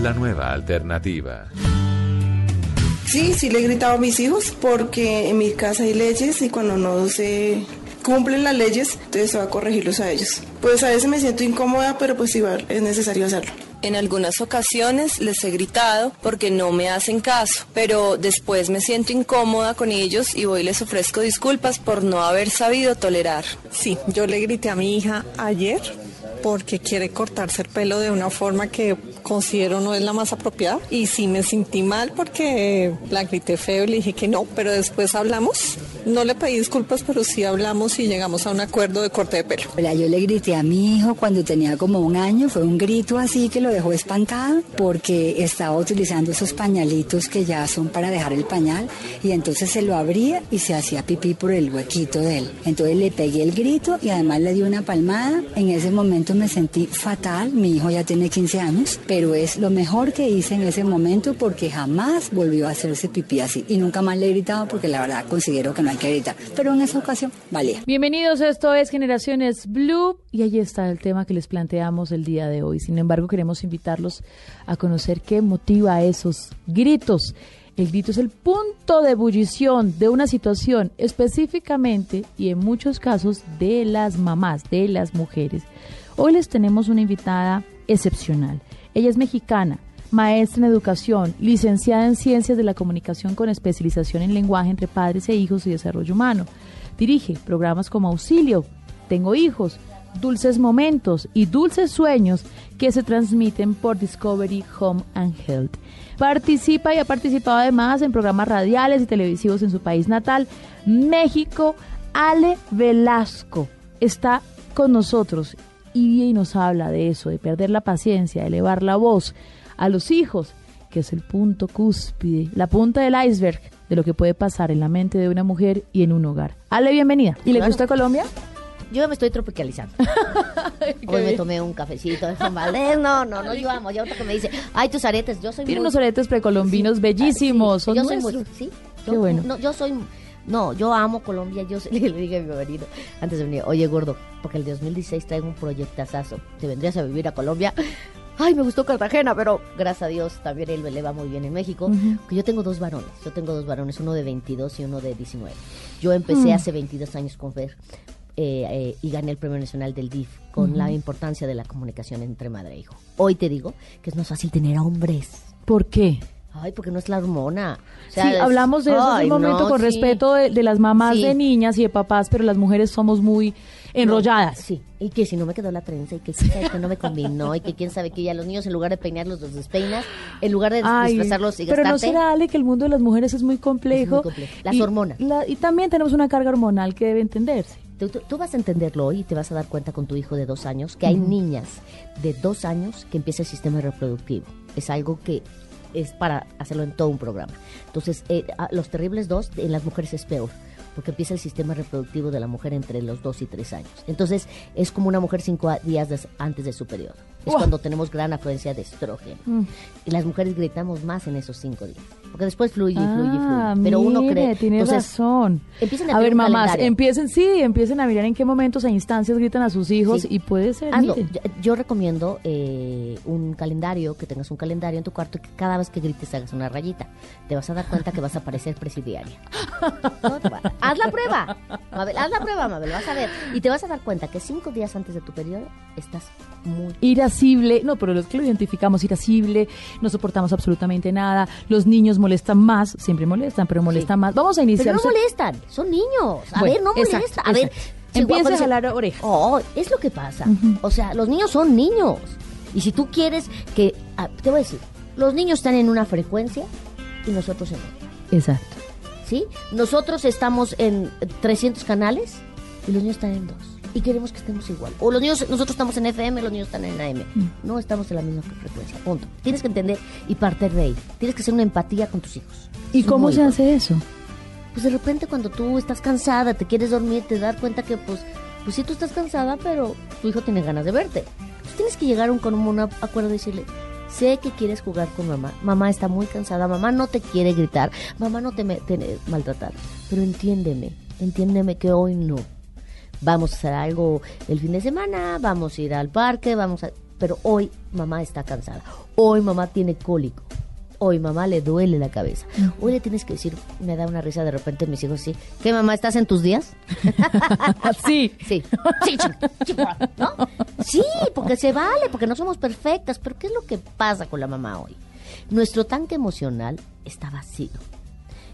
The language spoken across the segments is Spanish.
La nueva alternativa. Sí, sí le he gritado a mis hijos porque en mi casa hay leyes y cuando no se cumplen las leyes, entonces va a corregirlos a ellos. Pues a veces me siento incómoda, pero pues igual es necesario hacerlo. En algunas ocasiones les he gritado porque no me hacen caso, pero después me siento incómoda con ellos y voy y les ofrezco disculpas por no haber sabido tolerar. Sí, yo le grité a mi hija ayer porque quiere cortarse el pelo de una forma que considero no es la más apropiada. Y sí me sentí mal porque la grité feo y le dije que no, pero después hablamos. No le pedí disculpas, pero sí hablamos y llegamos a un acuerdo de corte de pelo. yo le grité a mi hijo cuando tenía como un año, fue un grito así que lo dejó espantado porque estaba utilizando esos pañalitos que ya son para dejar el pañal y entonces se lo abría y se hacía pipí por el huequito de él. Entonces le pegué el grito y además le di una palmada. En ese momento me sentí fatal, mi hijo ya tiene 15 años, pero es lo mejor que hice en ese momento porque jamás volvió a hacerse pipí así y nunca más le he gritado porque la verdad considero que no pero en esa ocasión valía. Bienvenidos, esto es Generaciones Blue y ahí está el tema que les planteamos el día de hoy. Sin embargo, queremos invitarlos a conocer qué motiva esos gritos. El grito es el punto de ebullición de una situación específicamente y en muchos casos de las mamás, de las mujeres. Hoy les tenemos una invitada excepcional. Ella es mexicana, maestra en educación, licenciada en ciencias de la comunicación con especialización en lenguaje entre padres e hijos y desarrollo humano. Dirige programas como Auxilio, Tengo hijos, Dulces Momentos y Dulces Sueños que se transmiten por Discovery Home and Health. Participa y ha participado además en programas radiales y televisivos en su país natal, México. Ale Velasco está con nosotros y nos habla de eso, de perder la paciencia, de elevar la voz a los hijos, que es el punto cúspide, la punta del iceberg de lo que puede pasar en la mente de una mujer y en un hogar. Ale, bienvenida. ¿Y le gusta Colombia? Yo me estoy tropicalizando. Hoy me tomé un cafecito de Juan No, no, no, yo amo. Y otra que me dice, ay, tus aretes, yo soy Tiene unos aretes precolombinos bellísimos. yo soy muy... ¿sí? Qué bueno. No, yo soy no, yo amo Colombia. Yo le, dije a mi marido antes de venir, oye gordo, porque el 2016 traigo un proyectazazo. ¿Te vendrías a vivir a Colombia? Ay, me gustó Cartagena, pero gracias a Dios también él le va muy bien en México. Yo tengo dos varones, yo tengo dos varones, uno de 22 y uno de 19. Yo empecé mm. hace 22 años con Fer eh, eh, y gané el Premio Nacional del DIF con la importancia de la comunicación entre madre e hijo. Hoy te digo que es más fácil tener a hombres. ¿Por qué? Ay, porque no es la hormona. sí, hablamos de eso hace un momento con respeto de, las mamás de niñas y de papás, pero las mujeres somos muy enrolladas. sí, y que si no me quedó la trenza, y que sabe que no me combinó, y que quién sabe que ya los niños en lugar de peinarlos los despeinas, en lugar de disfrazarlos y Pero no será, Ale, que el mundo de las mujeres es muy complejo. muy complejo. Las hormonas. y también tenemos una carga hormonal que debe entenderse. Tú, vas a entenderlo hoy y te vas a dar cuenta con tu hijo de dos años que hay niñas de dos años que empieza el sistema reproductivo. Es algo que es para hacerlo en todo un programa. Entonces, eh, los terribles dos en las mujeres es peor porque empieza el sistema reproductivo de la mujer entre los dos y tres años. Entonces, es como una mujer cinco días antes de su periodo. Es cuando tenemos gran afluencia de estrógeno. Mm. Y las mujeres gritamos más en esos cinco días. Porque después fluye, fluye, fluye. Ah, Pero uno cree. Tiene razón. Empiecen a, a ver, mamás, empiecen, sí, empiecen a mirar en qué momentos e instancias gritan a sus hijos y puede ser. yo, recomiendo eh, un calendario, que tengas un calendario en tu cuarto que cada vez que grites hagas una rayita. Te vas a dar cuenta que vas a parecer presidiaria. haz la prueba, Mabel, haz la prueba, Mabel, vas a ver. Y te vas a dar cuenta que cinco días antes de tu periodo estás muy... Irascible, no, pero los que lo identificamos, irascible, no soportamos absolutamente nada, los niños molestan más, siempre molestan, pero molestan más. Vamos a iniciar. Pero no molestan, son niños. A ver, no molestan. A ver, empieza a jalar orejas. Oh, es lo que pasa. O sea, los niños son niños. Y si tú quieres que. Ah, te voy a decir, los niños están en una frecuencia y nosotros en otra. Exacto. ¿Sí? Nosotros estamos en 300 canales y los niños están en dos y queremos que estemos igual. O los niños, nosotros estamos en FM, los niños están en AM. Mm. No estamos en la misma frecuencia. Punto. Tienes que entender y partir de ahí. Tienes que hacer una empatía con tus hijos. ¿Y cómo se hace eso? Pues de repente cuando tú estás cansada, te quieres dormir, te das cuenta que pues, pues sí tú estás cansada, pero tu hijo tiene ganas de verte. Tú tienes que llegar a un, con un acuerdo y decirle, sé que quieres jugar con mamá, mamá está muy cansada, mamá no te quiere gritar, mamá no te, te maltratar, pero entiéndeme, entiéndeme que hoy no vamos a hacer algo el fin de semana, vamos a ir al parque, vamos a... Pero hoy mamá está cansada, hoy mamá tiene cólico, hoy mamá le duele la cabeza. Hoy le tienes que decir, me da una risa de repente mis hijos, sí, ¿qué mamá estás en tus días? sí. Sí, sí, ¿no? Sí, porque se vale, porque no somos perfectas, pero ¿qué es lo que pasa con la mamá hoy? Nuestro tanque emocional está vacío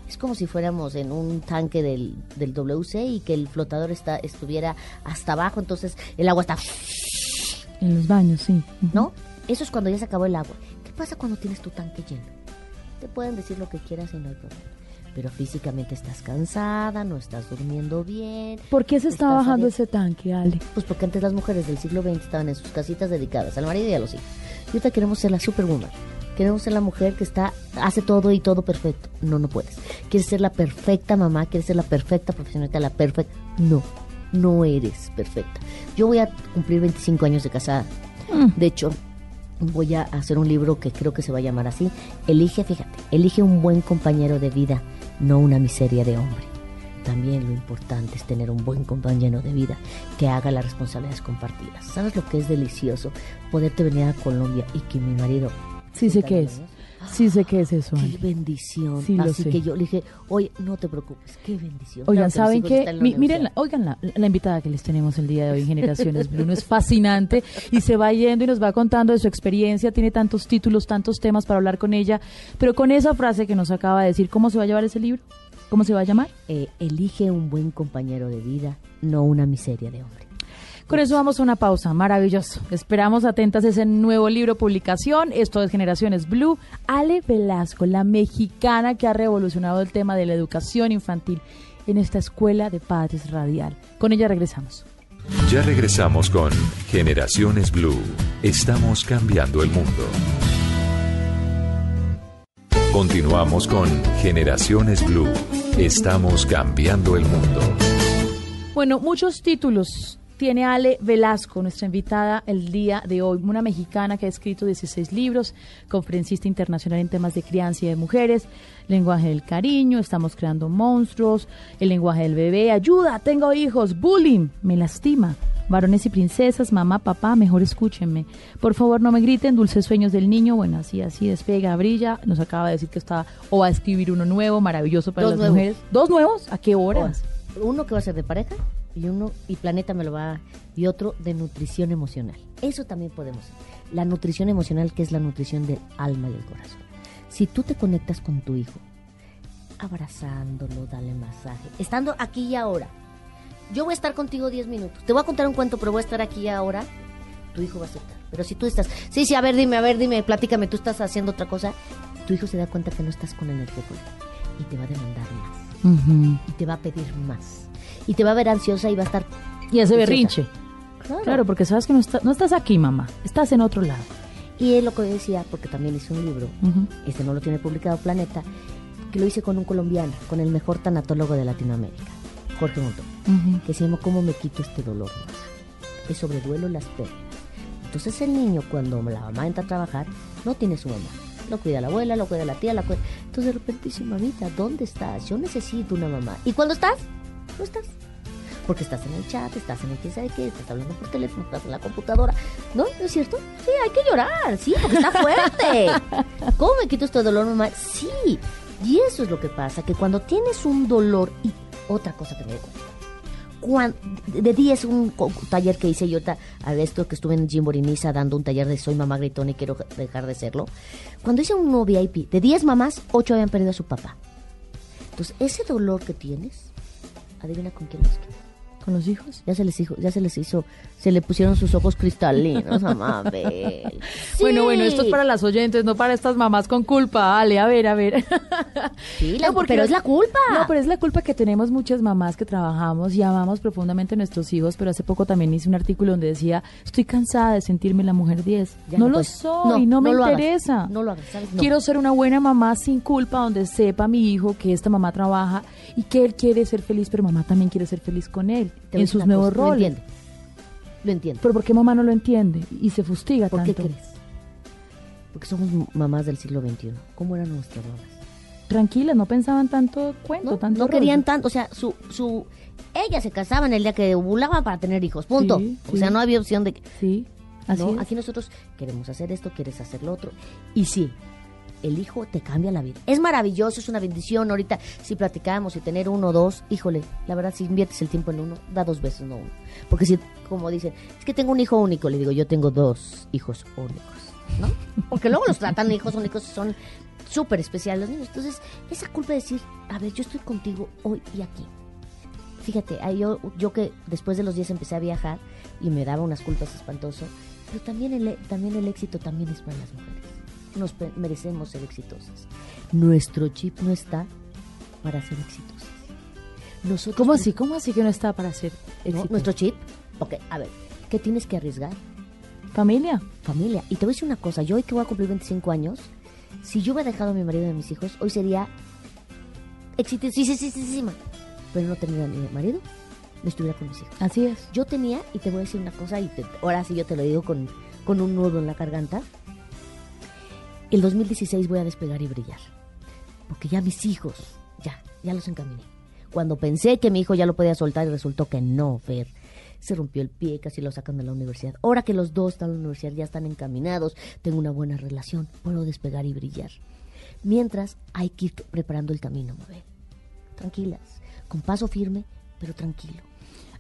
es como si fuéramos en un tanque del, del WC y que el flotador está, estuviera hasta abajo, entonces el agua está... En los baños, sí. ¿No? Eso es cuando ya se acabó el agua. ¿Qué pasa cuando tienes tu tanque lleno? Te pueden decir lo que quieras y no hay problema. Pero físicamente estás cansada, no estás durmiendo bien. ¿Por qué se está bajando ese tanque, Ale? Pues porque antes las mujeres del siglo XX estaban en sus casitas dedicadas al marido y a los hijos. Y ahorita queremos ser la superwoman Queremos ser la mujer que está, hace todo y todo perfecto. No, no puedes. Quieres ser la perfecta mamá, quieres ser la perfecta profesional, la perfecta. No, no eres perfecta. Yo voy a cumplir 25 años de casada. Mm. De hecho, voy a hacer un libro que creo que se va a llamar así. Elige, fíjate, elige un buen compañero de vida, no una miseria de hombre. También lo importante es tener un buen compañero de vida que haga las responsabilidades compartidas. ¿Sabes lo que es delicioso? Poderte venir a Colombia y que mi marido Sí sé qué es. Sí sé qué es eso. Qué bendición. Así que yo le dije, oye, no te preocupes, qué bendición. Oigan, ¿saben qué? miren, oigan la, la, invitada que les tenemos el día de hoy en Generaciones Blue. es fascinante y se va yendo y nos va contando de su experiencia. Tiene tantos títulos, tantos temas para hablar con ella. Pero con esa frase que nos acaba de decir, ¿cómo se va a llevar ese libro? ¿Cómo se va a llamar? Eh, elige un buen compañero de vida, no una miseria de hombre. Con eso vamos a una pausa. Maravilloso. Esperamos atentas ese nuevo libro publicación. Esto es Generaciones Blue. Ale Velasco, la mexicana que ha revolucionado el tema de la educación infantil en esta escuela de padres radial. Con ella regresamos. Ya regresamos con Generaciones Blue. Estamos cambiando el mundo. Continuamos con Generaciones Blue. Estamos cambiando el mundo. Bueno, muchos títulos tiene Ale Velasco, nuestra invitada el día de hoy, una mexicana que ha escrito 16 libros, conferencista internacional en temas de crianza y de mujeres, lenguaje del cariño, estamos creando monstruos, el lenguaje del bebé, ayuda, tengo hijos, bullying, me lastima. Varones y princesas, mamá, papá, mejor escúchenme. Por favor, no me griten, dulces sueños del niño. Bueno, así, así despega, brilla. Nos acaba de decir que está o va a escribir uno nuevo, maravilloso para las mujeres. ¿Dos nuevos? ¿A qué horas? Uno que va a ser de pareja y uno y Planeta me lo va y otro de nutrición emocional. Eso también podemos. La nutrición emocional que es la nutrición del alma y el corazón. Si tú te conectas con tu hijo, abrazándolo, dale masaje, estando aquí y ahora. Yo voy a estar contigo 10 minutos. Te voy a contar un cuento, pero voy a estar aquí y ahora. Tu hijo va a aceptar. Pero si tú estás, sí, sí, a ver, dime, a ver, dime, platícame, tú estás haciendo otra cosa, tu hijo se da cuenta que no estás con energía y te va a demandar más. Y te va a pedir más y te va a ver ansiosa y va a estar... Y ese berrinche. Claro. porque sabes que no, no estás aquí, mamá, estás en otro lado. Y es lo que decía, porque también hice un libro, este no lo tiene publicado Planeta, que lo hice con un colombiano, con el mejor tanatólogo de Latinoamérica, Jorge Montón, que se llama ¿Cómo me quito este dolor? Es sobre duelo las pérdidas. Entonces el niño, cuando la mamá entra a trabajar, no tiene su mamá. lo cuida la abuela, lo cuida la tía, la cuida... Entonces de repente dice, mamita, ¿dónde estás? Yo necesito una mamá. ¿Y cuándo estás? No estás. Porque estás en el chat, estás en el que sabe qué, estás hablando por teléfono, estás en la computadora. ¿No? ¿No es cierto? Sí, hay que llorar, sí, porque está fuerte. ¿Cómo me quito este dolor, mamá? Sí. Y eso es lo que pasa, que cuando tienes un dolor y otra cosa que me doy cuando, de 10 un taller que hice yo a esto que estuve en Jimborinisa dando un taller de soy mamá gritona y quiero dejar de serlo. Cuando hice un nuevo VIP, de 10 mamás, 8 habían perdido a su papá. Entonces, ese dolor que tienes, adivina con quién es con los hijos. Ya se les hizo, ya se les hizo, se le pusieron sus ojos cristalinos a Mabel. Bueno, bueno, esto es para las oyentes, no para estas mamás con culpa. Ale, a ver, a ver. Sí, pero es la culpa. No, pero es la culpa que tenemos muchas mamás que trabajamos y amamos profundamente a nuestros hijos, pero hace poco también hice un artículo donde decía, estoy cansada de sentirme la mujer 10. no, lo soy, no, me interesa. No lo hagas, Quiero ser una buena mamá sin culpa, donde sepa mi hijo que esta mamá trabaja y que él quiere ser feliz, pero mamá también quiere ser feliz con él en sus nuevos roles. Lo entiende. Lo entiende. Pero ¿por qué mamá no lo entiende y se fustiga ¿Por qué crees? Porque somos mamás del siglo XXI. ¿Cómo eran nuestras mamás? Tranquilas, no pensaban tanto cuento, no, tanto No querían tanto, o sea, su, su, ella se casaba en el día que ovulaba para tener hijos, punto. o sea, no había opción de que... Sí, así Aquí nosotros queremos hacer esto, quieres hacer lo otro. Y sí, el hijo te cambia la vida. Es maravilloso, es una bendición. Ahorita, si platicamos y tener uno o dos, híjole, la verdad, si inviertes el tiempo en uno, da dos veces, no uno. Porque si, como dicen, es que tengo un hijo único, le digo, yo tengo dos hijos únicos, ¿no? Porque luego los tratan hijos únicos y son súper especiales los niños. Entonces, esa culpa de decir, a ver, yo estoy contigo hoy y aquí. Fíjate, yo, yo que después de los 10 empecé a viajar y me daba unas culpas espantoso, pero también el, también el éxito también es para las mujeres nos merecemos ser exitosas. Nuestro chip no está para ser exitosas. Nosotros ¿Cómo así? ¿Cómo así que no está para ser exitosas? ¿Nuestro chip? Ok, a ver, ¿qué tienes que arriesgar? Familia. Familia. Y te voy a decir una cosa, yo hoy que voy a cumplir 25 años, si yo hubiera dejado a mi marido y a mis hijos, hoy sería exitosísima. Pero no tenía ni marido, no estuviera con mis hijos. Así es. Yo tenía, y te voy a decir una cosa, y ahora sí yo te lo digo con, con un nudo en la garganta, el 2016 voy a despegar y brillar. Porque ya mis hijos, ya, ya los encaminé. Cuando pensé que mi hijo ya lo podía soltar y resultó que no, Fer. Se rompió el pie, casi lo sacan de la universidad. Ahora que los dos están en la universidad, ya están encaminados, tengo una buena relación, puedo despegar y brillar. Mientras hay que ir preparando el camino, Mabel. Tranquilas, con paso firme, pero tranquilo.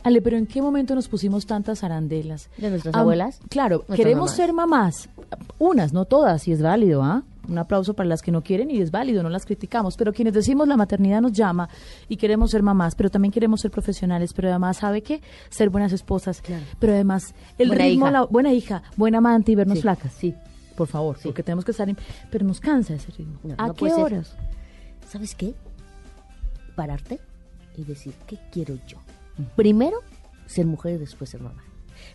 Ale, pero ¿en qué momento nos pusimos tantas arandelas? ¿De nuestras abuelas? Claro, queremos ser mamás. Unas, no todas, y es válido, ¿ah? Un aplauso para las que no quieren y es válido, no las criticamos. Pero quienes decimos la maternidad nos llama y queremos ser mamás, pero también queremos ser profesionales, pero además, ¿sabe qué? Ser buenas esposas. Pero además, el ritmo, la buena hija, buena amante y vernos flacas. Sí. Por favor, sí. porque tenemos que estar. pero nos cansa ese ritmo. ¿A qué horas? ¿Sabes qué? Pararte y decir, ¿qué quiero yo? Primero, ser mujer y después ser mamá.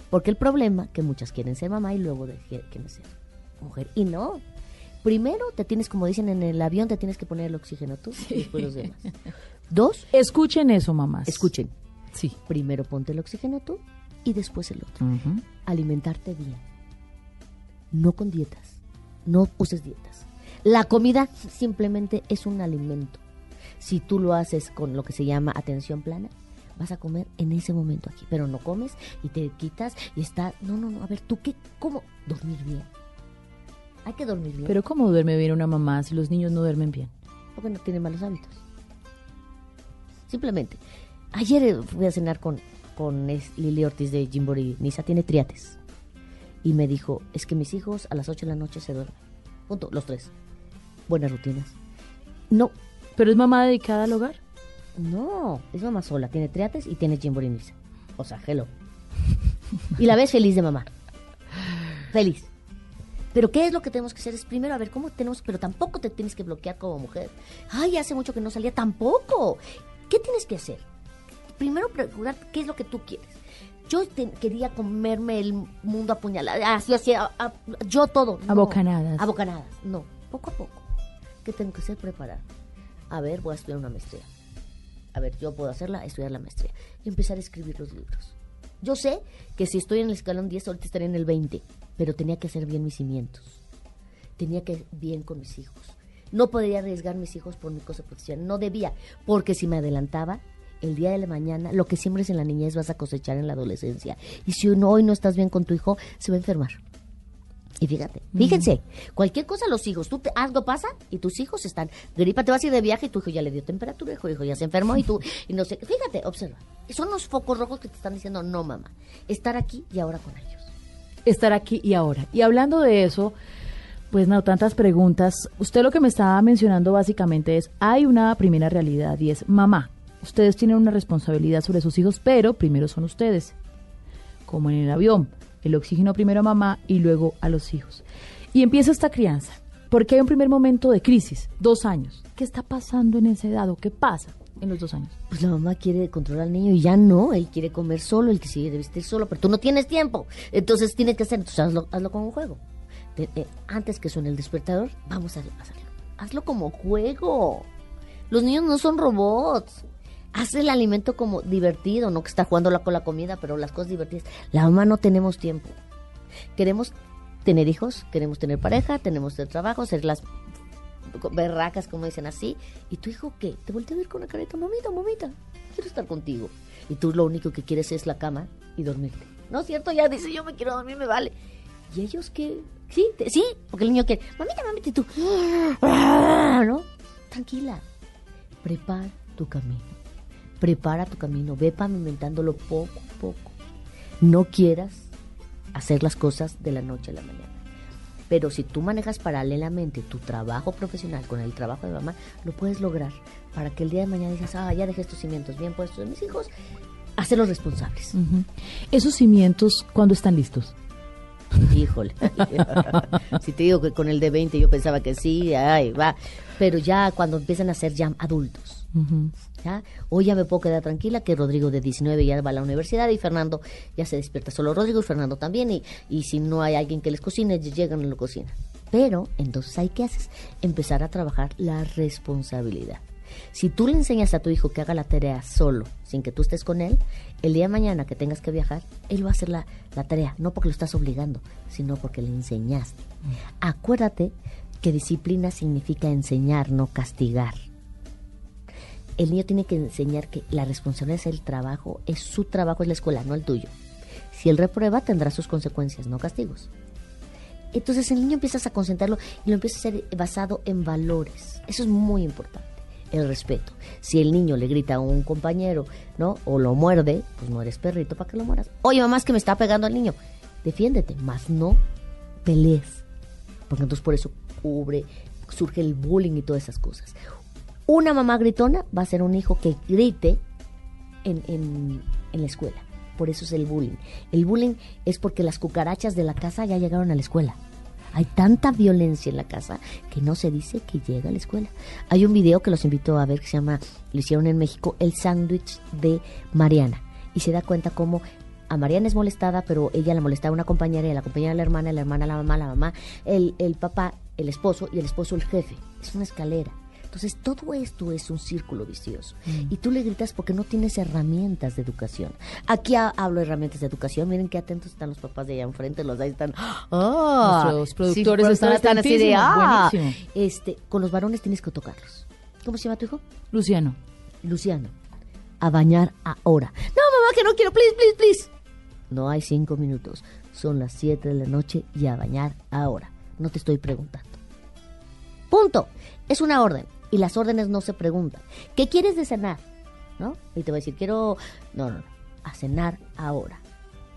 Porque el problema que muchas quieren ser mamá y luego quieren ser mujer. Y no. Primero te tienes, como dicen en el avión, te tienes que poner el oxígeno tú y después los demás. Dos. Escuchen eso, mamás. Escuchen. Sí. Primero ponte el oxígeno tú y después el otro. Alimentarte bien. No con dietas. No uses dietas. La comida simplemente es un alimento. Si tú lo haces con lo que se llama atención plana, vas a comer en ese momento aquí, pero no comes y te quitas y está, no, no, no, a ver, ¿tú qué? ¿Cómo? Dormir bien. Hay que dormir bien. Pero ¿cómo duerme bien una mamá si los niños no duermen bien? Porque no tienen malos hábitos. Simplemente. Ayer eh, fui a cenar con, con Lili Ortiz de Jimbori Nisa, tiene triates. Y me dijo, es que mis hijos a las 8 de la noche se duermen. Punto, los tres. Buenas rutinas. No. ¿Pero es mamá dedicada al hogar? No, es mamá sola. Tiene triates y tiene Jimborinisa. O sea, hello. Y la ves feliz de mamá. Feliz. Pero ¿qué es lo que tenemos que hacer? Es primero a ver cómo tenemos, pero tampoco te tienes que bloquear como mujer. Ay, hace mucho que no salía, tampoco. ¿Qué tienes que hacer? Primero procurar qué es lo que tú quieres. Yo quería comerme el mundo apuñalado, así, así, yo todo. No, abocanadas. Abocanadas, no, poco a poco. ¿Qué tengo que hacer? Preparar. A ver, voy a estudiar una maestría a ver, yo puedo hacerla, estudiar la maestría y empezar a escribir los libros. Yo sé que si estoy en el escalón 10, ahorita estaré en el 20, pero tenía que hacer bien mis cimientos. tenía que bien con mis hijos. No podía arriesgar mis hijos por mi cosa profesional, no debía, porque si me adelantaba, el día de la mañana, lo que siembres en la niñez vas a cosechar en la adolescencia. Y si hoy no estás bien con tu hijo, se va a enfermar. Y fíjate, fíjense, cualquier cosa los hijos, tú te, algo pasa y tus hijos están, gripa, te vas a ir de viaje y tu hijo ya le dio temperatura, hijo, hijo ya se enfermó y tú, y no sé, fíjate, observa, son los focos rojos que te están diciendo, no mamá, estar aquí y ahora con ellos. Estar aquí y ahora. Y hablando de eso, pues no, tantas preguntas. Usted lo que me estaba mencionando básicamente es, hay una primera realidad y es, mamá, ustedes tienen una responsabilidad sobre sus hijos, pero primero son ustedes, como en el avión, el oxígeno primero a mamá y luego a los hijos. Y empieza esta crianza, porque hay un primer momento de crisis, dos años. ¿Qué está pasando en ese dado? ¿Qué pasa en los dos años? Pues la mamá quiere controlar al niño y ya no, él quiere comer solo, él de vestir solo, pero tú no tienes tiempo, entonces tienes que hacer, entonces hazlo, hazlo como un juego. Antes que suene el despertador, vamos a hacerlo. Hazlo como juego. Los niños no son robots haz el alimento como divertido, no que está jugando con la comida, pero las cosas divertidas. La mamá no tenemos tiempo. Queremos tener hijos, queremos tener pareja, tenemos el trabajo, ser las berracas, como dicen así. ¿Y tu hijo qué? Te voltea a ver con la carita, mamita, mamita, quiero estar contigo. Y tú lo único que quieres es la cama y dormirte. ¿No es cierto? Ya dice, yo me quiero dormir, me vale. ¿Y ellos qué? Sí, sí, porque el niño quiere, mamita, mamita, y tú, ¿no? Tranquila, prepara tu camino prepara tu camino, ve pavimentándolo poco a poco. No quieras hacer las cosas de la noche a la mañana. Pero si tú manejas paralelamente tu trabajo profesional con el trabajo de mamá, lo puedes lograr para que el día de mañana digas, ah, ya dejé estos cimientos bien puestos de mis hijos, hacerlos responsables. Esos cimientos, ¿cuándo están listos? Híjole. si te digo que con el de 20 yo pensaba que sí, ay, va. Pero ya cuando empiezan a ser ya adultos, ¿ya? Hoy ya me puedo quedar tranquila que Rodrigo de 19 ya va a la universidad y Fernando ya se despierta solo Rodrigo y Fernando también y, y si no hay alguien que les cocine, llegan y lo cocinan. Pero entonces hay que hacer empezar a trabajar la responsabilidad. Si tú le enseñas a tu hijo que haga la tarea solo, sin que tú estés con él, el día de mañana que tengas que viajar, él va a hacer la, la tarea, no porque lo estás obligando, sino porque le enseñaste. Mm. Acuérdate que disciplina significa enseñar, no castigar el niño tiene que enseñar que la responsabilidad es el trabajo, es su trabajo, es la escuela, no el tuyo. Si él reprueba, tendrá sus consecuencias, no castigos. Entonces el niño empiezas a concentrarlo y lo empieza a ser basado en valores. Eso es muy importante. El respeto. Si el niño le grita a un compañero, ¿no? O lo muerde, pues no eres perrito para que lo mueras. Oye, mamá, es que me está pegando al niño. Defiéndete, más no pelees. Porque entonces por eso cubre, surge el bullying y todas esas cosas. Una mamá gritona va a ser un hijo que grite en, en, la escuela. Por eso es el bullying. El bullying es porque las cucarachas de la casa ya llegaron a la escuela. Hay tanta violencia en la casa que no se dice que llega a la escuela. Hay un video que los invito a ver que se llama, lo hicieron en México, el sándwich de Mariana. Y se da cuenta cómo a Mariana es molestada, pero ella la molestaba a una compañera, y la compañera a la hermana, la hermana a la mamá, la mamá, el, el papá, el esposo y el esposo el jefe. Es una escalera. Entonces, todo esto es un círculo vicioso. Mm. Y tú le gritas porque no tienes herramientas de educación. Aquí hablo de herramientas de educación. Miren qué atentos están los papás de allá enfrente. Los ahí están. ¡Ah! Nuestros productores están, así de. ¡Ah! Este, con los varones tienes que tocarlos. ¿Cómo se llama tu hijo? Luciano. Luciano. A bañar ahora. No, mamá, que no quiero. Please, please, please. No hay cinco minutos. Son las siete de la noche y a bañar ahora. No te estoy preguntando. Punto. Es una orden y las órdenes no se preguntan. ¿Qué quieres de cenar? ¿No? Y te voy a decir, quiero, no, no, no, a cenar ahora.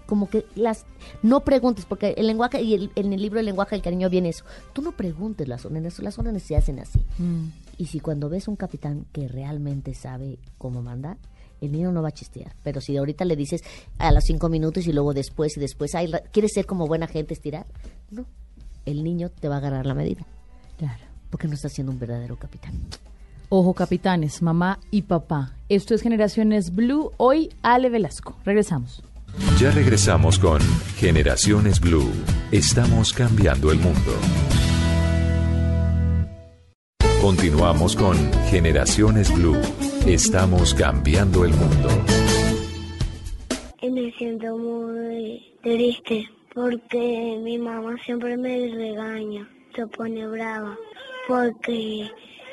Como que las, no preguntes, porque el lenguaje, y en el libro El lenguaje del cariño viene eso. Tú no preguntes las órdenes, las órdenes se hacen así. Mm. Y si cuando ves un capitán que realmente sabe cómo mandar, el niño no va a chistear. Pero si ahorita le dices a los cinco minutos y luego después y después, ¿quieres ser como buena gente estirar? No, el niño te va a agarrar la medida. Claro porque no está siendo un verdadero capitán. Ojo, capitanes, mamá y papá. Esto es Generaciones Blue. Hoy, Ale Velasco. Regresamos. Ya regresamos con Generaciones Blue. Estamos cambiando el mundo. Continuamos con Generaciones Blue. Estamos cambiando el mundo. Me siento muy triste porque mi mamá siempre me regaña se pone brava porque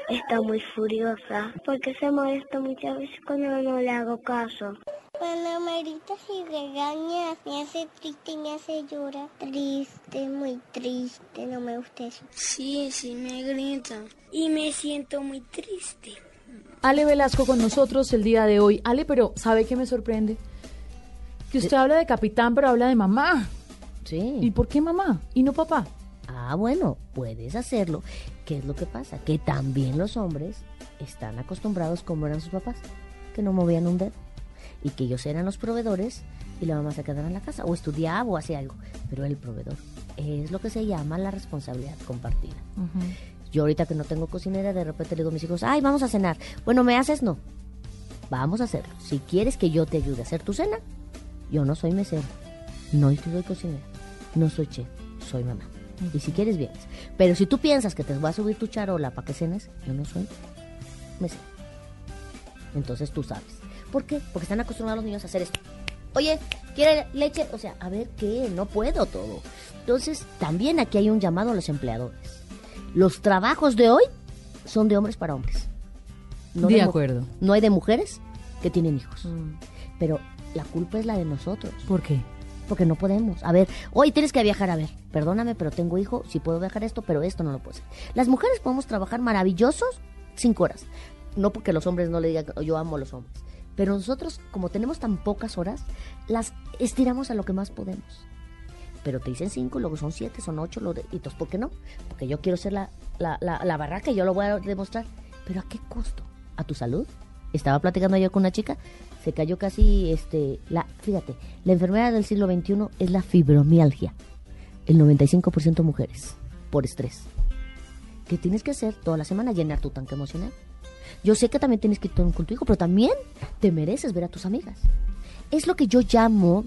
está muy furiosa, porque se molesta muchas veces cuando no le hago caso. Cuando me gritas y regañas, me hace triste y me hace llorar. Triste, muy triste, no me gusta eso. Sí, sí me gritan y me siento muy triste. Ale Velasco con nosotros el día de hoy. Ale, pero ¿sabe qué me sorprende? Que usted habla de capitán, pero habla de mamá. Sí. ¿Y por qué mamá y no papá? Ah, bueno, puedes hacerlo. ¿Qué es lo que pasa? Que también los hombres están acostumbrados como eran sus papás, que no movían un dedo. Y que ellos eran los proveedores y la mamá se quedaba en la casa o estudiaba o hacía algo. Pero el proveedor es lo que se llama la responsabilidad compartida. Yo ahorita que no tengo cocinera, de repente le digo a mis hijos, ay, vamos a cenar. Bueno, ¿me haces? No. Vamos a hacerlo. Si quieres que yo te ayude a hacer tu cena, yo no soy mesero, no soy cocinera, no soy chef, soy mamá. Y si quieres, vienes. Pero si tú piensas que te voy a subir tu charola para que cenes, yo no soy mesero. Entonces tú sabes. ¿Por qué? Porque están acostumbrados los niños a hacer esto. Oye, ¿quiere leche? O sea, a ver qué, no puedo todo. Entonces, también aquí hay un llamado a los empleadores. Los trabajos de hoy son de hombres para hombres. No de, acuerdo. No hay de mujeres que tienen hijos. Pero la culpa es la de nosotros. ¿Por qué? Porque no podemos. A ver, hoy tienes que viajar. A ver, perdóname, pero tengo hijo. Sí puedo viajar esto, pero esto no lo puedo hacer. Las mujeres podemos trabajar maravillosos cinco horas. No porque los hombres no le digan yo amo a los hombres. Pero nosotros, como tenemos tan pocas horas, las estiramos a lo que más podemos. Pero te dicen cinco, luego son siete, son ocho, y entonces, ¿por qué no? Porque yo quiero ser la, la, la, la barraca y yo lo voy a demostrar. Pero ¿a qué costo? ¿A tu salud? Estaba platicando yo con una chica, se cayó casi, este, la, fíjate, la enfermedad del siglo XXI es la fibromialgia. El 95% mujeres, por estrés. ¿Qué tienes que hacer toda la semana? Llenar tu tanque emocional. Yo sé que también tienes que ir con tu hijo, pero también te mereces ver a tus amigas. Es lo que yo llamo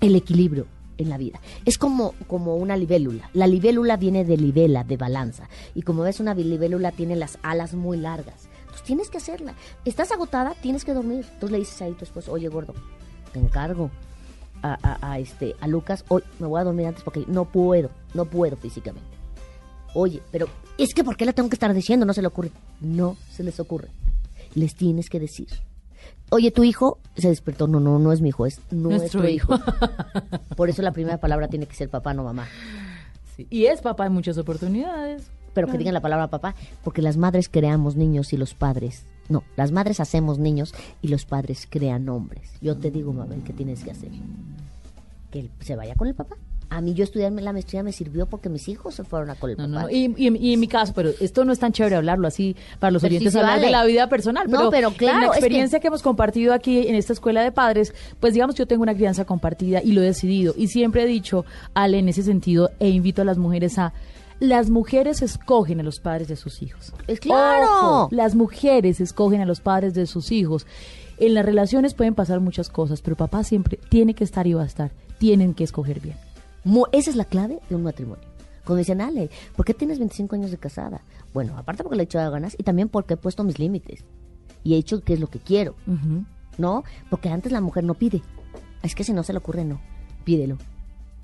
el equilibrio en la vida. Es como, como una libélula. La libélula viene de libela, de balanza. Y como ves, una libélula tiene las alas muy largas. Entonces tienes que hacerla. Estás agotada, tienes que dormir. Entonces le dices ahí a tu esposo, oye gordo, te encargo a, a, este, a Lucas, hoy me voy a dormir antes porque no puedo, no puedo físicamente. Oye, pero es que ¿por qué le tengo que estar diciendo? No se le ocurre. No se les ocurre. Les tienes que decir. Oye, tu hijo se despertó. No, no, no es mi hijo, es nuestro, hijo. Por eso la primera palabra tiene que ser papá, no mamá. Y es papá en muchas oportunidades. Pero que digan la palabra papá, porque las madres creamos niños y los padres. No, las madres hacemos niños y los padres crean hombres. Yo te digo, Mabel, ¿qué tienes que hacer? Que se vaya con el papá. A mí yo estudiar la maestría me sirvió porque mis hijos se fueron a con el papá. Y, en mi caso, pero esto no es tan chévere hablarlo así para los oyentes hablar de la vida personal. Pero, no, pero claro. En la experiencia que... hemos compartido aquí en esta escuela de padres, pues digamos yo tengo una crianza compartida y lo he decidido. Y siempre he dicho, Ale, en ese sentido, e invito a las mujeres a las mujeres escogen a los padres de sus hijos. Es claro. las mujeres escogen a los padres de sus hijos. En las relaciones pueden pasar muchas cosas, pero papá siempre tiene que estar y va a estar. Tienen que escoger bien. Esa es la clave de un matrimonio. Cuando dicen, Ale, ¿por qué tienes 25 años de casada? Bueno, aparte porque le he echado ganas y también porque he puesto mis límites y he hecho qué es lo que quiero. ¿No? Porque antes la mujer no pide. Es que si no se le ocurre, no. Pídelo.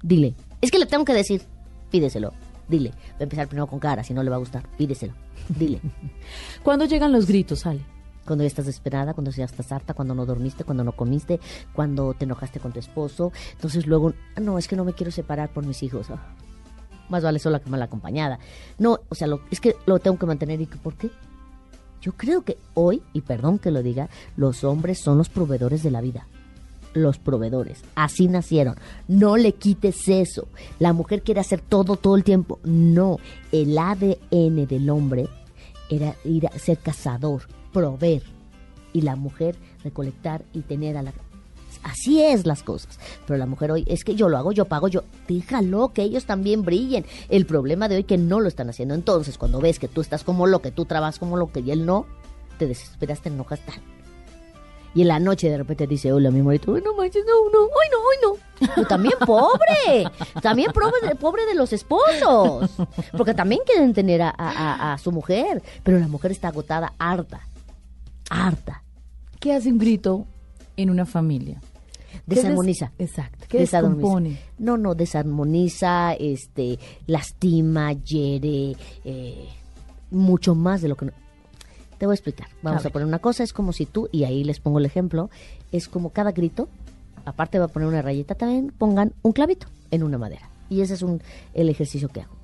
Dile. Es que le tengo que decir. Pídeselo. Dile. Va a empezar primero con cara, si no le va a gustar. Pídeselo. Dile. ¿Cuándo llegan los gritos, Ale? cuando ya estás desesperada, cuando ya estás harta, cuando no dormiste, cuando no comiste, cuando te enojaste con tu esposo. Entonces luego, ah, no, es que no me quiero separar por mis hijos. Ah, más vale sola que mal acompañada. No, o sea, lo, es que lo tengo que mantener. ¿Y por qué? Yo creo que hoy, y perdón que lo diga, los hombres son los proveedores de la vida. Los proveedores. Así nacieron. No le quites eso. La mujer quiere hacer todo todo el tiempo. No. El ADN del hombre era ir a ser cazador, proveer y la mujer recolectar y tener a la... Así es las cosas. Pero la mujer hoy es que yo lo hago, yo pago, yo... Déjalo, que ellos también brillen. El problema de hoy que no lo están haciendo. Entonces, cuando ves que tú estás como lo que tú trabajas como lo que y él no, te desesperas, te enojas tal. Y en la noche de repente dice, hola, mi amorito, no manches, no, no, hoy no, hoy no. Tú también pobre, también pobre, pobre de los esposos, porque también quieren tener a, a su mujer, pero la mujer está agotada, harta harta. ¿Qué hace un grito en una familia? Desarmoniza. exacto. ¿Qué descompone? No, no, desarmoniza, este, lastima, hiere, eh, mucho más de lo que... No. Te voy a explicar. Vamos a, poner una cosa, es como si tú, y ahí les pongo el ejemplo, es como cada grito, aparte va a poner una rayita también, pongan un clavito en una madera. Y ese es un, el ejercicio que hago.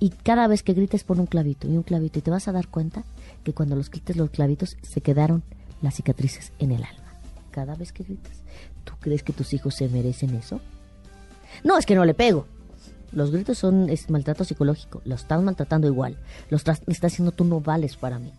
Y cada vez que grites pon un clavito y un clavito y te vas a dar cuenta que cuando los quites los clavitos se quedaron las cicatrices en el alma. Cada vez que gritas, ¿tú crees que tus hijos se merecen eso? No, es que no le pego. Los gritos son es maltrato psicológico. Lo están maltratando igual. Los está haciendo tú no vales para mí.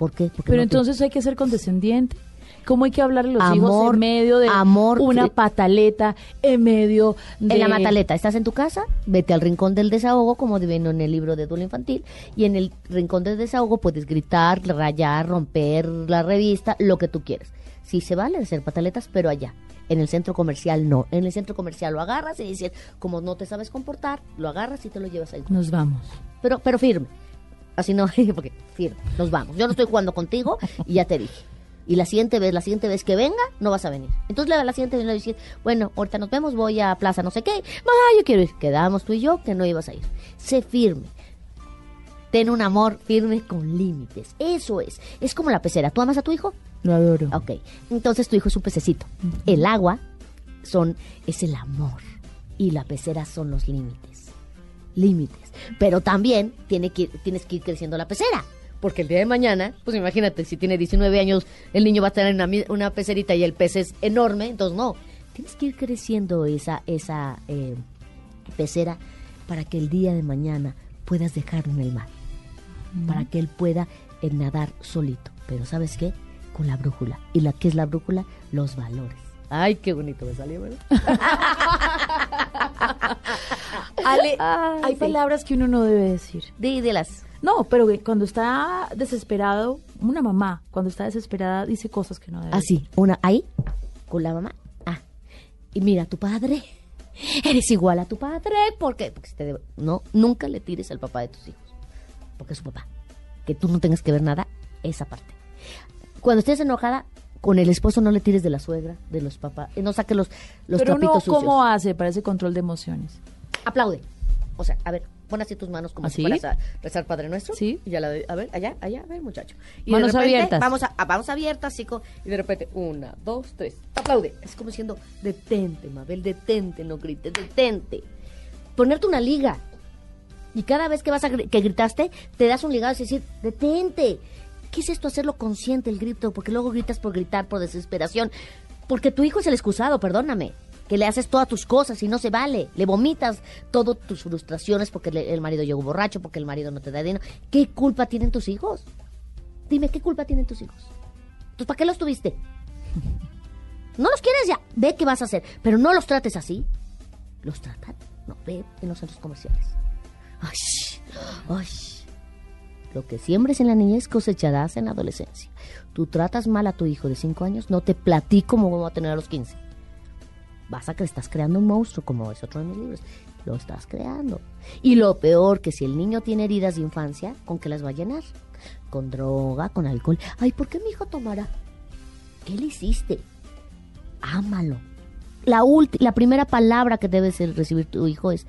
¿Por qué? Porque Pero entonces hay que ser condescendiente. ¿Cómo hay que hablarle a los hijos en medio de amor, una pataleta, en medio de... En la pataleta, estás en tu casa, vete al rincón del desahogo, como vino en el libro de duelo infantil, y en el rincón del desahogo puedes gritar, rayar, romper la revista, lo que tú quieras. Sí se vale hacer pataletas, pero allá. En el centro comercial no. En el centro comercial lo agarras y dices, como no te sabes comportar, lo agarras y te lo llevas ahí. Nos vamos. Pero, pero firme. Así no, porque firme, nos vamos. Yo no estoy jugando contigo y ya te dije. Y la siguiente vez, la siguiente vez que venga, no vas a venir. Entonces la, la siguiente vez le decir, bueno, ahorita nos vemos, voy a plaza no sé qué. Yo quiero ir. Quedamos tú y yo que no ibas a ir. Sé firme. Ten un amor firme con límites. Eso es. Es como la pecera. ¿Tú amas a tu hijo? Lo adoro. Ok. Entonces tu hijo es un pececito. El agua son, es el amor. Y la pecera son los límites. Límites. Pero también tiene que, tienes que ir creciendo la pecera. Porque el día de mañana, pues imagínate, si tiene 19 años, el niño va a tener una, una pecerita y el pez es enorme, entonces no. Tienes que ir creciendo esa, esa eh, pecera para que el día de mañana puedas dejarlo en el mar. Para que él pueda eh, nadar solito. Pero ¿sabes qué? Con la brújula. ¿Y la qué es la brújula? Los valores. Ay, qué bonito me salió, ¿verdad? Ale, hay palabras que uno no debe decir. Dídelas. No, pero cuando está desesperado, una mamá, cuando está desesperada, dice cosas que no debe. Ah, sí, una ahí, con la mamá. Ah, y mira, tu padre, eres igual a tu padre, porque, porque no, nunca le tires al papá de tus hijos, porque es su papá. Que tú no tengas que ver nada, esa parte. Cuando estés enojada, con el esposo no le tires de la suegra, de los papás, no saque los, los Pero trapitos ¿cómo hace para ese control de emociones? Aplaude. O sea, a ver, pon así tus manos como ¿Así? si fueras a rezar Padre Nuestro. Sí. Y ya la a ver, allá, allá, a ver, muchacho. Y manos abiertas. Vamos a, vamos abiertas, chico. Y de repente, una, dos, tres. Aplaude. Es como diciendo, detente, Mabel, detente, no grites, detente. Ponerte una liga. Y cada vez que vas a que gritaste, te das un ligado y decir, detente. ¿Qué es esto? Hacerlo consciente el grito, porque luego gritas por gritar, por desesperación. Porque tu hijo es el excusado, perdóname que le haces todas tus cosas y no se vale. Le vomitas todas tus frustraciones porque el marido llegó borracho, porque el marido no te da dinero. ¿Qué culpa tienen tus hijos? Dime, ¿qué culpa tienen tus hijos? Entonces, ¿para qué los tuviste? No los quieres ya. Ve qué vas a hacer. Pero no los trates así. Los tratan. No, ve en los centros comerciales. Ay, ay. Lo que siembres en la niñez cosecharás en la adolescencia. Tú tratas mal a tu hijo de 5 años, no te platico cómo va a tener a los 15 vas a que estás creando un monstruo, como es otro de mis libros. Lo estás creando. Y lo peor, que si el niño tiene heridas de infancia, ¿con qué las va a llenar? Con droga, con alcohol. Ay, ¿por qué mi hijo tomará? ¿Qué le hiciste? Ámalo. La, la primera palabra que debes recibir tu hijo es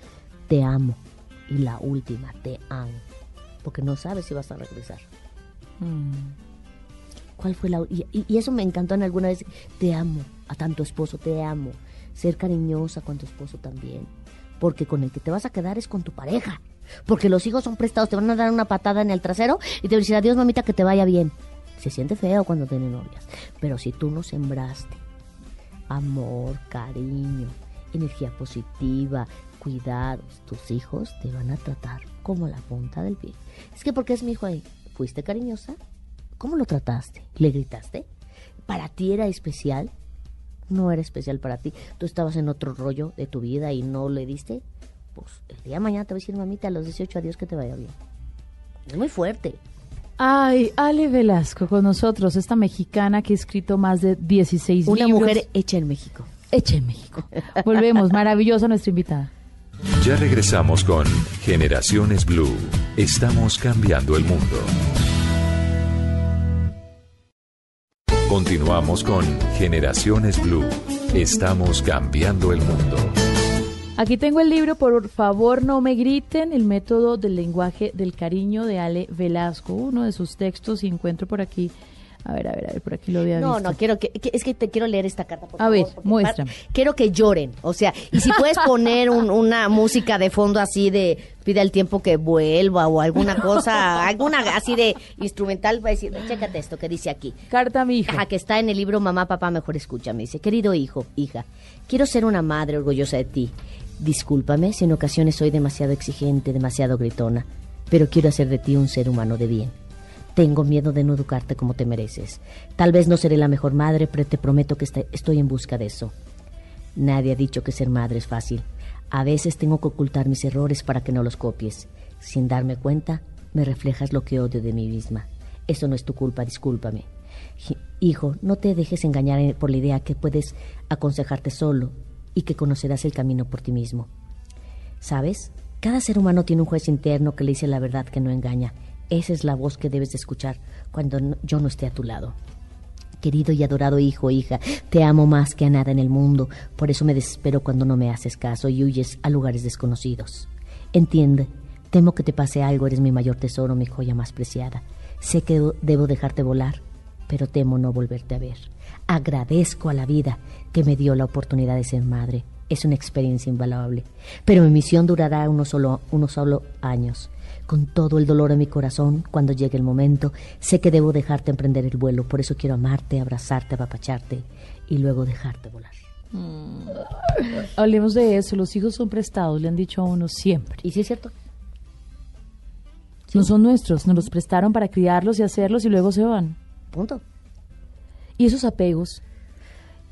te amo. Y la última, te amo. Porque no sabes si vas a regresar. Mm. ¿Cuál fue la y, y, eso me encantó en alguna vez. Te amo. A tanto esposo, te amo ser cariñosa con tu esposo también, porque con el que te vas a quedar es con tu pareja, porque los hijos son prestados, te van a dar una patada en el trasero y te van a decir adiós mamita que te vaya bien. Se siente feo cuando tiene novias, pero si tú no sembraste amor, cariño, energía positiva, cuidados, tus hijos te van a tratar como la punta del pie. Es que porque es mi hijo ahí, ¿fuiste cariñosa? ¿Cómo lo trataste? ¿Le gritaste? ¿Para ti era especial? no era especial para ti, tú estabas en otro rollo de tu vida y no le diste, pues el día de mañana te voy a decir, mamita, a los 18 adiós que te vaya bien. Es muy fuerte. Ay, Ale Velasco con nosotros, esta mexicana que ha escrito más de 16 Una libros. Una mujer hecha en México. Hecha en México. Volvemos, maravillosa nuestra invitada. Ya regresamos con Generaciones Blue. Estamos cambiando el mundo. Continuamos con Generaciones Blue. Estamos cambiando el mundo. Aquí tengo el libro, por favor no me griten, el método del lenguaje del cariño de Ale Velasco, uno de sus textos y encuentro por aquí a ver, a ver, a ver, por aquí lo había no, visto. No, quiero que, es que te quiero leer esta carta, por a favor. ver, muestra. Quiero que lloren, o sea, y si puedes poner una música de fondo así de pide el tiempo que vuelva o alguna cosa, alguna así de instrumental, va a decir, chécate esto que dice aquí. Carta a mi hija. Que está en el libro Mamá, Papá, Mejor Escucha. Me dice, querido hijo, hija, quiero ser una madre orgullosa de ti. Discúlpame si en ocasiones soy demasiado exigente, demasiado gritona, pero quiero hacer de ti un ser humano de bien. Tengo miedo de no educarte como te mereces. Tal vez no seré la mejor madre, pero te prometo que estoy en busca de eso. Nadie ha dicho que ser madre es fácil. A veces tengo que ocultar mis errores para que no los copies. Sin darme cuenta, me reflejas lo que odio de mí misma. Eso no es tu culpa, discúlpame. Hijo, no te dejes engañar por la idea que puedes aconsejarte solo y que conocerás el camino por ti mismo. ¿Sabes? Cada ser humano tiene un juez interno que le dice la verdad que no engaña esa es la voz que debes de escuchar cuando yo no esté a tu lado. Querido y adorado hijo hija, te amo más que a nada en el mundo, por eso me desespero cuando no me haces caso y huyes a lugares desconocidos. Entiende, temo que te pase algo, eres mi mayor tesoro, mi joya más preciada. Sé que debo dejarte volar, pero temo no volverte a ver. Agradezco a la vida que me dio la oportunidad de ser madre. Es una experiencia invaluable, pero mi misión durará unos solo, unos solo años con todo el dolor en mi corazón, cuando llegue el momento, sé que debo dejarte emprender el vuelo, por eso quiero amarte, abrazarte, apapacharte y luego dejarte volar. Mm. Hablemos de eso, los hijos son prestados, le han dicho a uno siempre. ¿Y si es cierto? No son nuestros, nos los prestaron para criarlos y hacerlos y luego se van. Punto. Y esos apegos,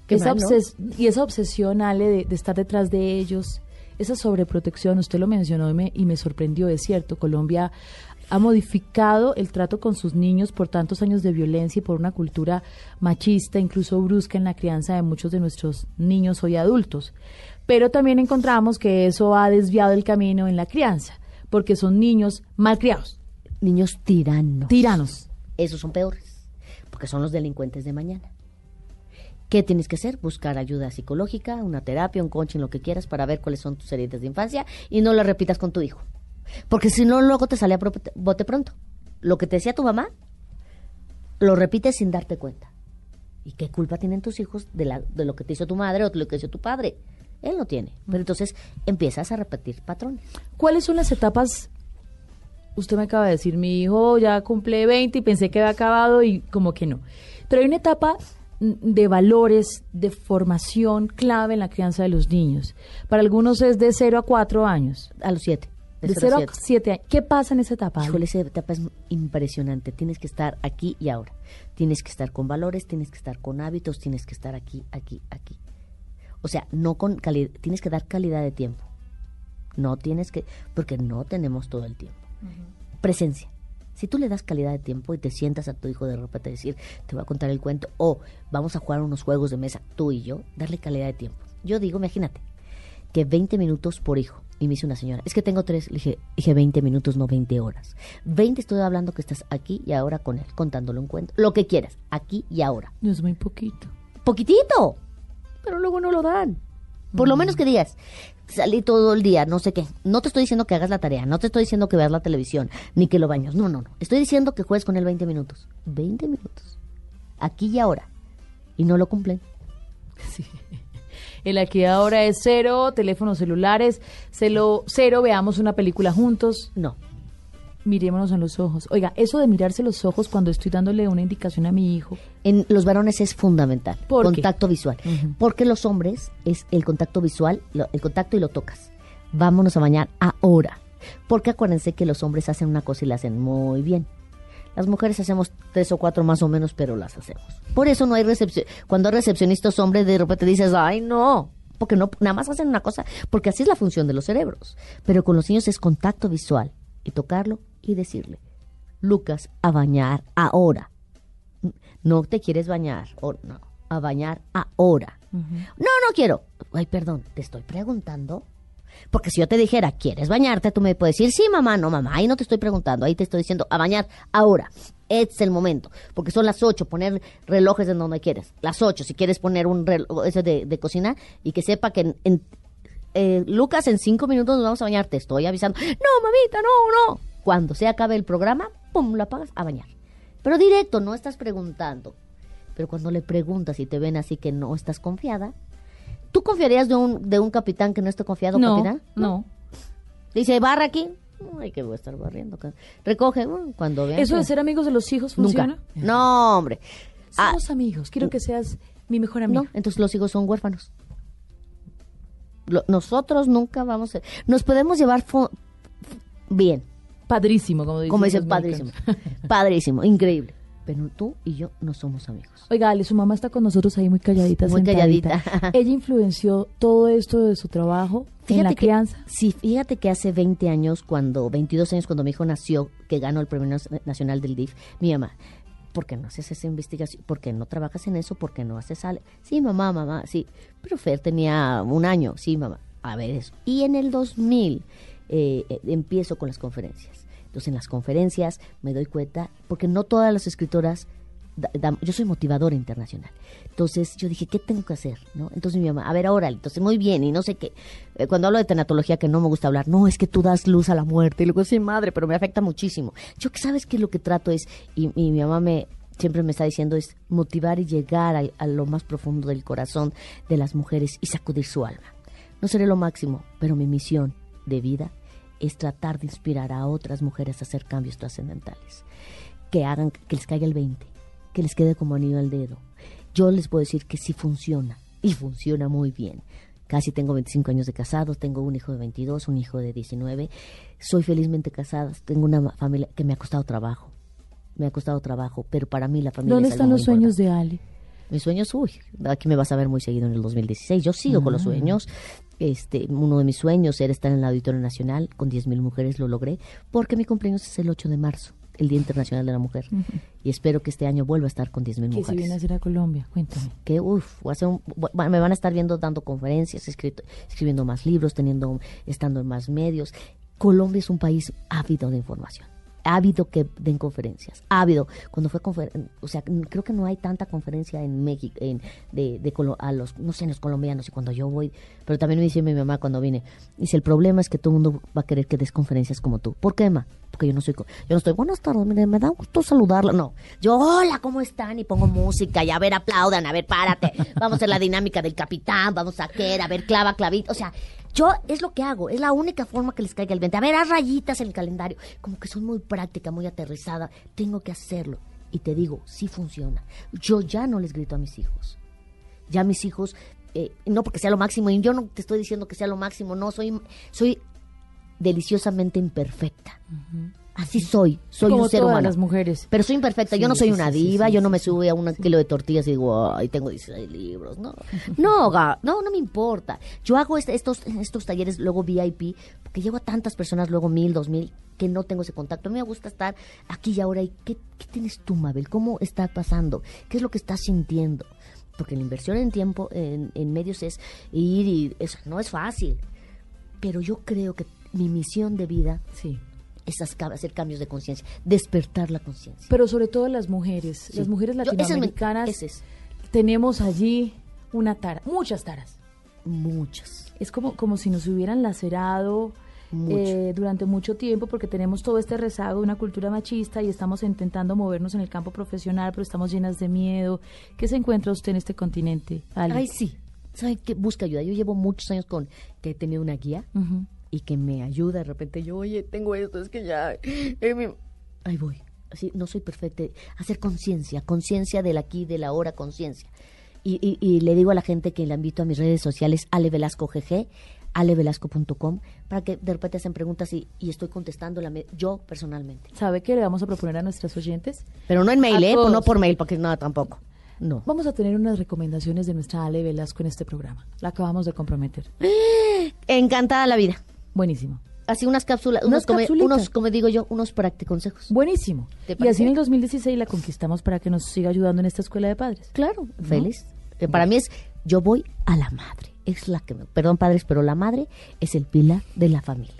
esa y esa obsesión, Ale, de, de estar detrás de ellos, esa sobreprotección, usted lo mencionó y me, y me sorprendió, es cierto, Colombia ha modificado el trato con sus niños por tantos años de violencia y por una cultura machista, incluso brusca en la crianza de muchos de nuestros niños hoy adultos. Pero también encontramos que eso ha desviado el camino en la crianza, porque son niños malcriados. Niños tiranos. Tiranos. Esos son peores, porque son los delincuentes de mañana. ¿Qué tienes que hacer? Buscar ayuda psicológica, una terapia, un coaching, lo que quieras para ver cuáles son tus heridas de infancia y no las repitas con tu hijo. Porque si no, luego te sale a bote pronto. Lo que te decía tu mamá, lo repites sin darte cuenta. ¿Y qué culpa tienen tus hijos de, la, de lo que te hizo tu madre o de lo que hizo tu padre? Él no tiene. Pero entonces empiezas a repetir patrones. ¿Cuáles son las etapas? Usted me acaba de decir, mi hijo ya cumple 20 y pensé que había acabado y como que no. Pero hay una etapa de valores, de formación clave en la crianza de los niños. Para algunos es de 0 a 4 años. A los 7. De 0 a 7 años. ¿Qué pasa en esa etapa? Híjole, esa etapa es impresionante. Tienes que estar aquí y ahora. Tienes que estar con valores, tienes que estar con hábitos, tienes que estar aquí, aquí, aquí. O sea, no con calidad, tienes que dar calidad de tiempo. No tienes que, porque no tenemos todo el tiempo. Presencia si tú le das calidad de tiempo y te sientas a tu hijo de repente a decir, te voy a contar el cuento, o vamos a jugar unos juegos de mesa, tú y yo, darle calidad de tiempo. Yo digo, imagínate, que 20 minutos por hijo. Y me dice una señora, es que tengo tres, le dije, dije 20 minutos, no 20 horas. 20 estoy hablando que estás aquí y ahora con él, contándole un cuento. Lo que quieras, aquí y ahora. No es muy poquito. Poquitito. Pero luego no lo dan. Por lo menos que digas, salí todo el día, no sé qué. No te estoy diciendo que hagas la tarea, no te estoy diciendo que veas la televisión, ni que lo baños. No, no, no. Estoy diciendo que juegues con él 20 minutos. 20 minutos. Aquí y ahora. Y no lo cumplen. Sí. El aquí y ahora es cero, teléfonos celulares, cero, cero, veamos una película juntos. No mirémonos en los ojos. Oiga, eso de mirarse los ojos cuando estoy dándole una indicación a mi hijo. En los varones es fundamental. contacto visual. Porque los hombres es el contacto visual, el contacto y lo tocas. Vámonos a bañar ahora. Porque acuérdense que los hombres hacen una cosa y la hacen muy bien. Las mujeres hacemos tres o cuatro más o menos, pero las hacemos. Por eso no hay recepción. Cuando hay recepcionistas hombres, de repente dices, ay, no, porque no, nada más hacen una cosa, porque así es la función de los cerebros. Pero con los niños es contacto visual y tocarlo y decirle, Lucas, a bañar ahora. No te quieres bañar, o no, a bañar ahora. No, no quiero. Ay, perdón, te estoy preguntando. Porque si yo te dijera, ¿quieres bañarte? Tú me puedes decir, sí, mamá, no, mamá, ahí no te estoy preguntando, ahí te estoy diciendo, a bañar ahora. Es el momento, porque son las 8, poner relojes en donde quieres. Las 8, si quieres poner un reloj ese de, de cocina y que sepa que en, eh, Lucas, en 5 minutos nos vamos a bañar, te estoy avisando. No, mamita, no, no. Cuando se acabe el programa, pum, la apagas a bañar. Pero directo, no estás preguntando. Pero cuando le preguntas y te ven así que no estás confiada, ¿tú confiarías de un, de un capitán que no esté confiado, no, capitán? No. Dice, barra aquí. Ay, que voy a estar barriendo. Recoge mm, cuando vean. ¿Eso que- de ser amigos de los hijos funciona? Nunca. No, hombre. Ah, Somos amigos. Quiero que seas mi mejor amigo. no, entonces los hijos son huérfanos. Lo- nosotros nunca vamos a... Nos podemos llevar bien, Padrísimo, como dicen. como dicen, padrísimo. Padrísimo, increíble. Pero tú y yo no somos amigos. Oiga, Ale, su mamá está con nosotros ahí muy calladita. Muy sentadita. calladita. Ella influenció todo esto de su trabajo en la que, crianza. Sí, fíjate que hace 20 años, cuando 22 años, cuando mi hijo nació, que ganó el Premio Nacional del DIF, mi mamá, ¿por qué no haces esa investigación? ¿Por qué no trabajas en eso? ¿Por qué no haces Ale? Sí, mamá, mamá, sí. Pero Fer tenía un año, sí, mamá. A ver eso. Y en el 2000 eh, eh, empiezo con las conferencias. Entonces, en las conferencias me doy cuenta, porque no todas las escritoras da- yo soy motivadora internacional. Entonces yo dije, ¿qué tengo que hacer? ¿No? Entonces mi mamá, a ver, órale, entonces muy bien, y no sé qué. Eh, cuando hablo de tanatología, que no me gusta hablar, no, es que tú das luz a la muerte. Y luego, sí, madre, pero me afecta muchísimo. Yo, ¿sabes qué lo que trato? es Y, y mi mamá me siempre me está diciendo es motivar y llegar a, a lo más profundo del corazón de las mujeres y sacudir su alma. No seré lo máximo, pero mi misión de vida es tratar de inspirar a otras mujeres a hacer cambios trascendentales que hagan que les caiga el 20, que les quede como anillo al dedo. Yo les puedo decir que sí funciona y funciona muy bien. Casi tengo 25 años de casado, tengo un hijo de 22, un hijo de 19. Soy felizmente casada, tengo una familia que me ha costado trabajo. Me ha costado trabajo, pero para mí la familia ¿Dónde es algo están los sueños de Ale? mis sueños, uy, aquí me vas a ver muy seguido en el 2016. Yo sigo con los Ah. sueños. Este, uno de mis sueños era estar en el Auditorio Nacional con 10.000 mujeres, lo logré, porque mi cumpleaños es el 8 de marzo, el Día Internacional de la Mujer. Y espero que este año vuelva a estar con 10.000 Que se mujeres viene a hacer a Colombia, cuéntame. que uf, voy a hacer un- bueno, me van a estar viendo dando conferencias, escrito- escribiendo más libros, teniendo, estando en más medios. Colombia es un país ávido de información, ávido que den conferencias, ávido. Cuando fue confer- o sea, creo que no hay tanta conferencia en México, en, de, de a los, no sé, en los colombianos y cuando yo voy, pero también me dice mi mamá cuando vine, dice el problema es que todo el mundo va a querer que des conferencias como tú. ¿Por qué, ma? Porque yo no soy, yo no estoy, buenas tardes, mire, me da gusto saludarla. No, yo, hola, ¿cómo están? Y pongo música y a ver, aplaudan, a ver, párate. Vamos a hacer la dinámica del capitán, vamos a querer, a ver, clava, clavito. O sea, yo es lo que hago, es la única forma que les caiga el 20. A ver, haz rayitas en el calendario. Como que soy muy práctica, muy aterrizada. Tengo que hacerlo. Y te digo, sí funciona. Yo ya no les grito a mis hijos. Ya mis hijos, eh, no porque sea lo máximo, y yo no te estoy diciendo que sea lo máximo, no, soy, soy deliciosamente imperfecta. Así soy, soy Como un ser todas humano. las mujeres. Pero soy imperfecta, yo no soy sí, una diva, sí, yo no me sube a un kilo de tortillas y digo, ay, tengo 16 libros. No, no, no, no me importa. Yo hago este- estos, estos talleres luego VIP, porque llevo a tantas personas, luego mil, dos mil, que no tengo ese contacto. A mí me gusta estar aquí y ahora. ¿Y qué, qué tienes tú, Mabel? ¿Cómo está pasando? ¿Qué es lo que estás sintiendo? Porque la inversión en tiempo, en, en medios es ir y eso no es fácil. Pero yo creo que mi misión de vida Sí. Es asca- hacer cambios de conciencia, despertar la conciencia. Pero sobre todo las mujeres, Sí. las mujeres Yo- ese es mi- latinoamericanas, ese es. tenemos allí una tara, muchas taras. Muchas. Es como, como si nos hubieran lacerado Mucho. eh, durante mucho tiempo porque tenemos todo este rezago de una cultura machista y estamos intentando movernos en el campo profesional, pero estamos llenas de miedo. ¿Qué se encuentra usted en este continente, Ali? Ay, sí. ¿Sabe qué? Busca ayuda. Yo llevo muchos años con que he tenido una guía Ujú. Y que me ayuda. De repente yo, oye, tengo esto, es que ya... eh, mi- Ahí voy. Así, no soy perfecta. Hacer conciencia, conciencia del aquí, del ahora, conciencia. Y, y, y le digo a la gente que la invito a mis redes sociales, Ale Velasco GG, alevelasco.com, para que de repente hacen preguntas y, y estoy contestando la me- yo personalmente. ¿Sabe qué le vamos a proponer a nuestras oyentes? Pero no en mail, A ¿eh? todos. No por mail, porque no, tampoco. No. Vamos a tener unas recomendaciones de nuestra Ale Velasco en este programa. La acabamos de comprometer. Encantada la vida. Buenísimo. Así unas cápsulas, unos, come- capsulitas. unos, como digo yo, unos practiconsejos. Buenísimo. ¿Te Y así en el 2016 la conquistamos para que nos siga ayudando en esta escuela de padres. Claro, feliz. Eh, Para mí es, yo voy a la madre. es la que, perdón padres, pero la madre es el pilar de la familia.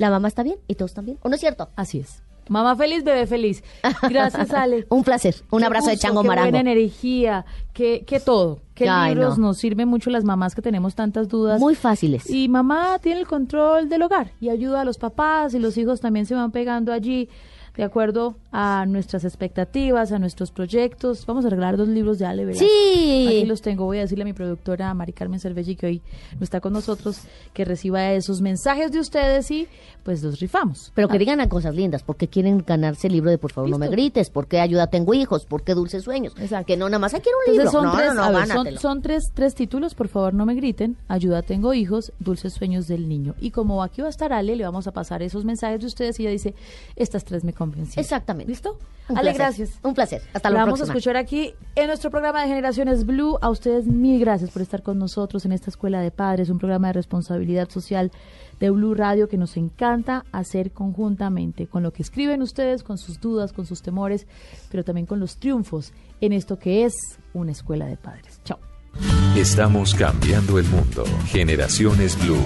La mamá está bien y todos están bien, ¿o no es cierto? Así es. Mamá feliz, bebé feliz. Gracias, Ale. Un placer. Un abrazo de Chango qué Marango. buena energía, que, que todo. Que Ay, libros no. nos sirven mucho las mamás que tenemos tantas dudas. Muy fáciles. Y mamá tiene el control del hogar y ayuda a los papás y los hijos también se van pegando allí de acuerdo a nuestras expectativas, a nuestros proyectos. Vamos a regalar dos libros de Ale Velasco. Sí. Aquí los tengo. Voy a decirle a mi productora Mari Carmen Cervelli que hoy no está con nosotros, que reciba esos mensajes de ustedes y pues los rifamos. Pero que Ah, digan a cosas lindas, porque quieren ganarse el libro de Por favor no me grites, porque ayuda tengo hijos, porque dulces sueños. Que no nada más, quiero un Entonces libro. son no, tres, no, no, a ver, son, son tres, tres títulos, por favor no me griten. Ayuda, tengo hijos, dulces sueños del niño. Y como aquí va a estar Ale, le vamos a pasar esos mensajes de ustedes y ella dice, estas tres me Exactamente. ¿Listo? Un Ale, placer. gracias. Un placer. Hasta la vamos próxima. a escuchar aquí en nuestro programa de Generaciones Blue. A ustedes mil gracias por estar con nosotros en esta Escuela de Padres, un programa de responsabilidad social de Blue Radio que nos encanta hacer conjuntamente con lo que escriben ustedes, con sus dudas, con sus temores, pero también con los triunfos en esto que es una escuela de padres. Chao. Estamos cambiando el mundo. Generaciones Blue.